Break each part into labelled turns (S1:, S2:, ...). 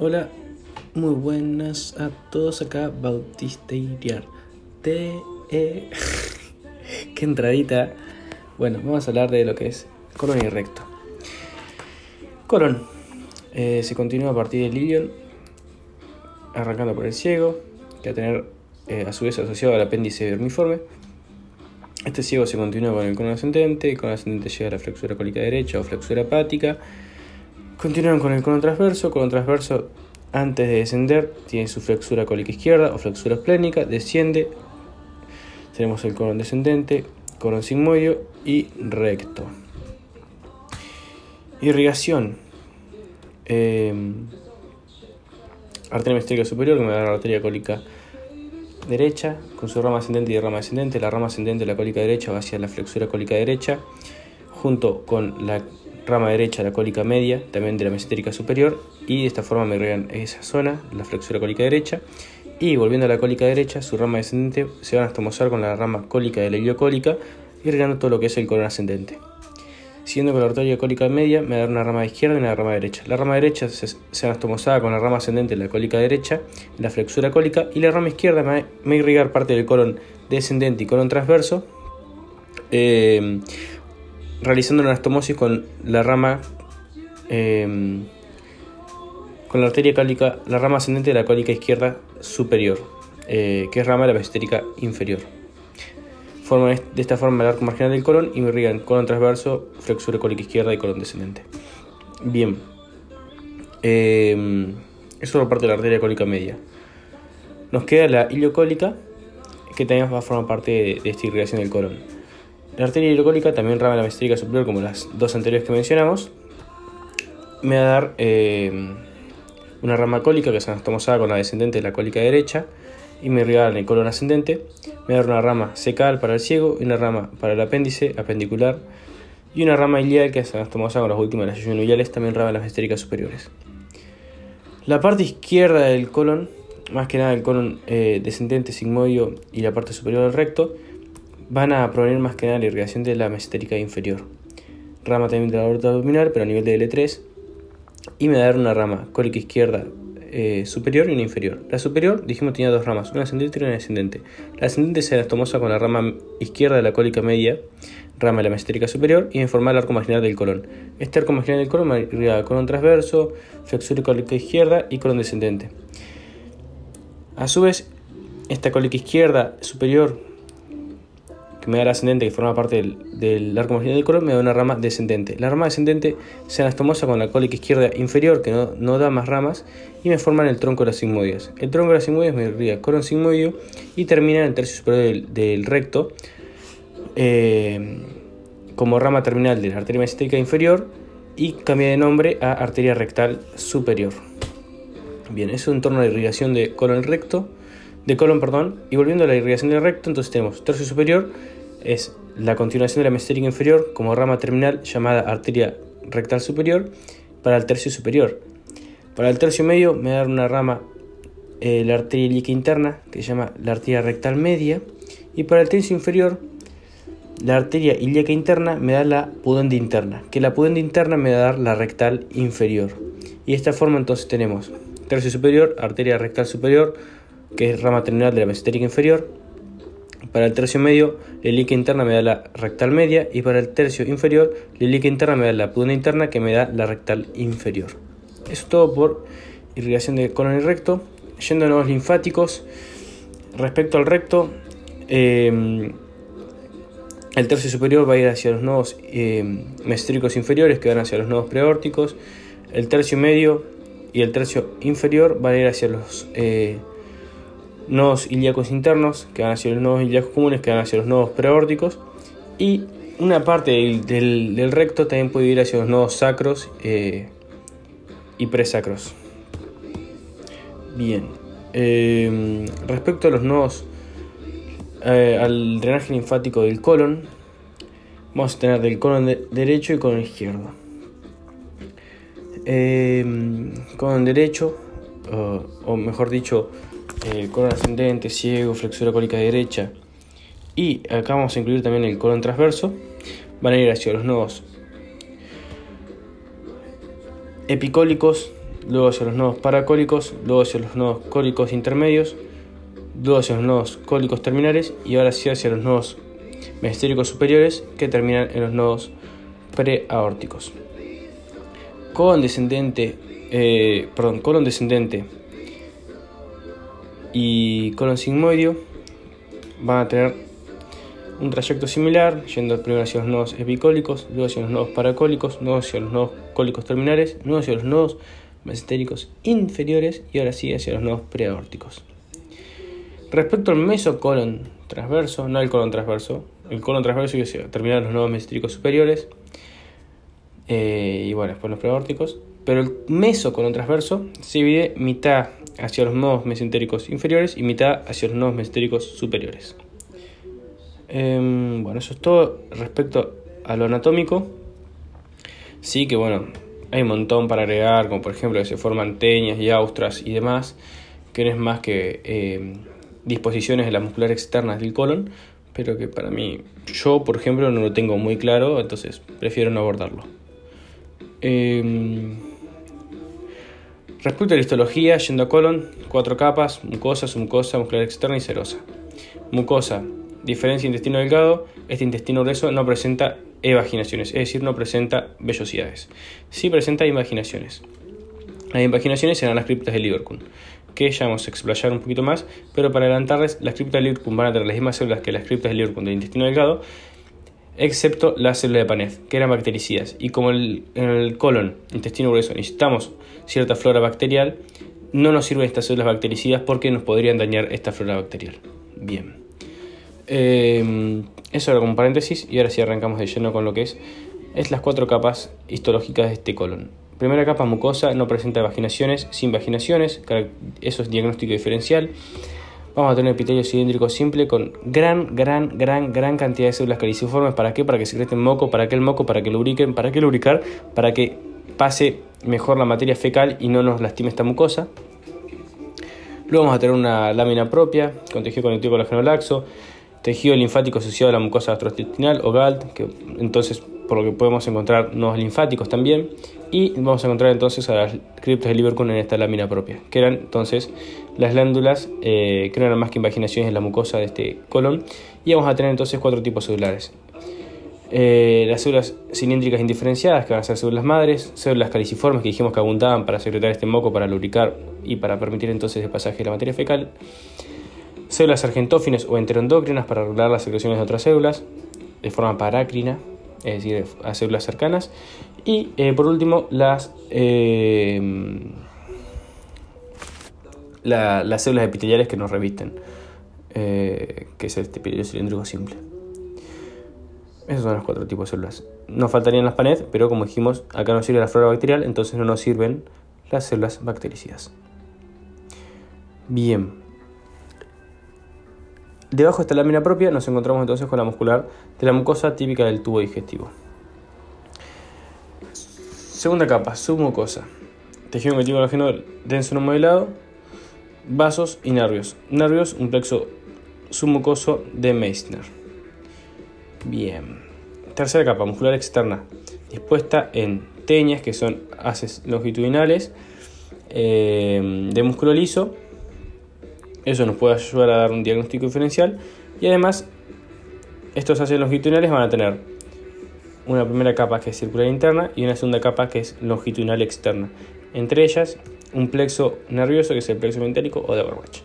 S1: Hola, muy buenas a todos acá, Bautista Iriar. Te, eh, qué entradita. Bueno, vamos a hablar de lo que es colon y recto. Colon eh, se continúa a partir del ilion, arrancando por el ciego, que va a tener eh, a su vez asociado al apéndice vermiforme. Este ciego se continúa con el colon ascendente, el colon ascendente llega a la flexura cólica derecha o flexura hepática. Continúan con el colon transverso, colon transverso antes de descender tiene su flexura cólica izquierda o flexura esplénica, desciende, tenemos el colon descendente, colon sigmoide y recto. Irrigación. Eh, arteria mesentérica superior, que me da la arteria cólica derecha, con su rama ascendente y rama descendente. La rama ascendente de la cólica derecha va hacia la flexura cólica derecha, junto con la rama derecha, la cólica media, también de la mesentérica superior, y de esta forma me irrigan esa zona, la flexura cólica derecha. Y volviendo a la cólica derecha, su rama descendente se van a estomosar con la rama cólica de la iliocólica, irrigando todo lo que es el colon ascendente. Siguiendo con la arteria cólica media, me da una rama izquierda y una rama derecha. La rama derecha se, se con la rama ascendente de la cólica derecha, la flexura cólica, y la rama izquierda me, va parte del colon descendente y colon transverso, eh, realizando una anastomosis con la rama, eh, con la arteria cólica, la rama ascendente de la cólica izquierda superior, eh, que es rama de la mesentérica inferior. Forman de esta forma el arco marginal del colon y me irrigan colon transverso, flexura cólica izquierda y colon descendente. Bien. Eh, eso por parte de la arteria cólica media. Nos queda la iliocólica, que también va a formar parte de, de esta irrigación del colon. La arteria iliocólica, también rama de la mesentérica superior, como las dos anteriores que mencionamos, me va a dar eh, una rama cólica que se anastomosada con la descendente de la cólica derecha y me en el colon ascendente. Me va a dar una rama secal para el ciego y una rama para el apéndice apendicular y una rama ilial que se anastomosada con las últimas de las iliales, también rama de las mesentéricas superiores. La parte izquierda del colon, más que nada el colon eh, descendente sigmoide y la parte superior del recto, van a provenir más que nada de la irrigación de la mesentérica inferior. Rama también de la aorta abdominal, pero a nivel de L3. Y me va a dar una rama cólica izquierda eh, superior y una inferior. La superior, dijimos, tenía dos ramas, una ascendente y una descendente. La ascendente se anastomosa con la rama izquierda de la cólica media, rama de la mesentérica superior, y en forma el arco marginal del colon. Este arco marginal del colon irriga colon transverso, flexura cólica izquierda y colon descendente. A su vez, esta cólica izquierda superior me la ascendente, que forma parte del, del arco marginal del colon, me da una rama descendente. La rama descendente se anastomosa con la cólica izquierda inferior, que no, no da más ramas, y me forman el tronco de las sigmoides. El tronco de las sigmoides me irriga colon sigmoideo y termina en el tercio superior del, del recto, eh, como rama terminal de la arteria mesentérica inferior, y cambia de nombre a arteria rectal superior. Bien, eso es un torno de irrigación de colon recto, de colon, perdón, y volviendo a la irrigación del recto, entonces tenemos tercio superior, es la continuación de la mesentérica inferior como rama terminal llamada arteria rectal superior para el tercio superior. Para el tercio medio me da una rama, eh, la arteria ilíaca interna, que se llama la arteria rectal media, y para el tercio inferior, la arteria ilíaca interna me da la pudenda interna, que la pudenda interna me va a dar la rectal inferior. Y de esta forma entonces tenemos tercio superior, arteria rectal superior, que es rama terminal de la mesentérica inferior, para el tercio medio, la ilíaca interna me da la rectal media y para el tercio inferior, la ilíaca interna me da la pudenda interna que me da la rectal inferior. Eso es todo por irrigación de colon y recto. Yendo a los linfáticos, respecto al recto, eh, el tercio superior va a ir hacia los nodos eh, inferiores que van hacia los nodos preórticos. El tercio medio y el tercio inferior van a ir hacia los eh, nodos ilíacos internos, que van hacia los nodos ilíacos comunes, que van hacia los nodos preórticos, y una parte del, recto también puede ir hacia los nodos sacros eh, y presacros. Bien, eh, respecto a los nodos, eh, al drenaje linfático del colon, vamos a tener del colon de derecho y colon izquierdo. colon derecho, o mejor dicho, el colon ascendente, ciego, flexura cólica derecha y acá vamos a incluir también el colon transverso, van a ir hacia los nodos epicólicos luego hacia los nodos paracólicos, luego hacia los nodos cólicos intermedios, luego hacia los nodos cólicos terminales y ahora sí hacia los nodos mesentéricos superiores que terminan en los nodos preaórticos. Colon descendente, eh, perdón, colon descendente y colon sigmoideo van a tener un trayecto similar, yendo primero hacia los nodos epicólicos, luego hacia los nodos paracólicos, luego hacia los nodos cólicos terminales, luego hacia los nodos mesentéricos inferiores y ahora sí hacia los nodos preaórticos. Respecto al mesocolon transverso, no el colon transverso, el colon transverso que terminar los nodos mesentéricos superiores eh, y bueno, después los preaórticos, pero el mesocolon transverso se divide mitad hacia los nodos mesentéricos inferiores y mitad hacia los nodos mesentéricos superiores. Em, bueno, eso es todo respecto a lo anatómico. Sí que bueno, hay un montón para agregar, como por ejemplo que se forman teñas y austras y demás, que no es más que em, disposiciones de las musculares externas del colon, pero que para mí, yo por ejemplo no lo tengo muy claro, entonces prefiero no abordarlo. Em, respecto a la histología, yendo a colon, cuatro capas, mucosa, submucosa, muscular externa y serosa. Mucosa, diferencia intestino delgado, este intestino grueso no presenta evaginaciones, es decir, no presenta vellosidades. Sí presenta imaginaciones. Las imaginaciones serán las criptas de Liverpool, que ya vamos a explayar un poquito más, pero para adelantarles, las criptas de Liverpool van a tener las mismas células que las criptas de Liverpool del intestino delgado, excepto la célula de Paneth, que eran bactericidas. Y como en el colon, intestino grueso, necesitamos cierta flora bacterial, no nos sirven estas células bactericidas porque nos podrían dañar esta flora bacterial. Bien. Em, eso era como paréntesis y ahora sí arrancamos de lleno con lo que es, es las cuatro capas histológicas de este colon. Primera capa mucosa no presenta vaginaciones, sin vaginaciones, eso es diagnóstico diferencial. Vamos a tener epitelio cilíndrico simple con gran, gran, gran, gran cantidad de células caliciformes. ¿Para qué? Para que secreten moco, para que el moco, para que lubriquen, para que lubricar, para que pase mejor la materia fecal y no nos lastime esta mucosa. Luego vamos a tener una lámina propia con tejido conectivo colágeno laxo, tejido linfático asociado a la mucosa gastrointestinal o GALT, que entonces por lo que podemos encontrar nodos linfáticos también, y vamos a encontrar entonces a las criptas de Liverpool en esta lámina propia, que eran entonces las glándulas eh, que no eran más que invaginaciones en la mucosa de este colon, y vamos a tener entonces cuatro tipos celulares. Eh, las células cilíndricas indiferenciadas, que van a ser células madres, células caliciformes que dijimos que abundaban para secretar este moco, para lubricar y para permitir entonces el pasaje de la materia fecal, células argentófines o enteroendocrinas para regular las secreciones de otras células de forma parácrina, es decir, a células cercanas. Y eh, por último, las, eh, las células epiteliales que nos revisten, eh, que es este epitelio cilíndrico simple. Esos son los cuatro tipos de células. Nos faltarían las PANET, pero como dijimos, acá nos sirve la flora bacterial, entonces no nos sirven las células bactericidas. Bien. Debajo de esta lámina propia nos encontramos entonces con la muscular de la mucosa típica del tubo digestivo. Segunda capa, submucosa. Tejido conectivo colágeno denso no modelado, vasos y nervios. Nervios, un plexo submucoso de Meissner. Bien. Tercera capa, muscular externa, dispuesta en teñas, que son haces longitudinales, eh, de músculo liso eso nos puede ayudar a dar un diagnóstico diferencial y además estos ácidos longitudinales van a tener una primera capa que es circular interna y una segunda capa que es longitudinal externa. Entre ellas, un plexo nervioso que es el plexo mentérico o de Overwatch.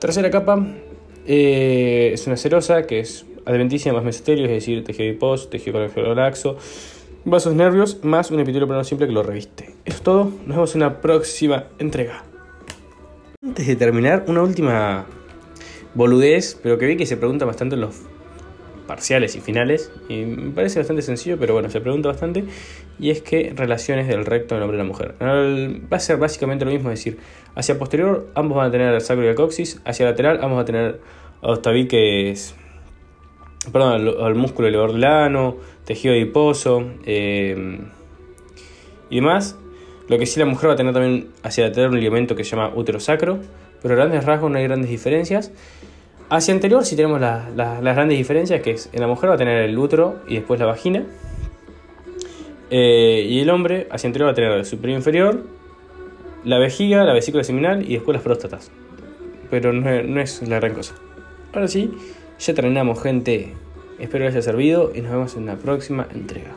S1: Tercera capa eh, es una serosa que es adventicia más mesotelio, es decir, tejido adiposo, tejido colágeno vasos nervios más un epitelio plano simple que lo reviste. Eso es todo, nos vemos en la próxima entrega. Antes de terminar, una última boludez, pero que vi que se pregunta bastante en los parciales y finales, y me parece bastante sencillo, pero bueno, se pregunta bastante, y es que relaciones del recto del hombre y la mujer. Va a ser básicamente lo mismo, es decir, hacia posterior ambos van a tener el sacro y el coxis, hacia lateral ambos van a tener es perdón, el, músculo elevador del tejido adiposo eh, y demás, lo que sí la mujer va a tener también hacia lateral un ligamento que se llama útero sacro, pero a grandes rasgos no hay grandes diferencias. Hacia anterior sí tenemos las grandes diferencias, que es en la mujer va a tener el útero y después la vagina. Eh, y el hombre hacia anterior va a tener el superior inferior, la vejiga, la vesícula seminal y después las próstatas. Pero no es, la gran cosa. Ahora sí, ya terminamos gente. Espero les haya servido y nos vemos en la próxima entrega.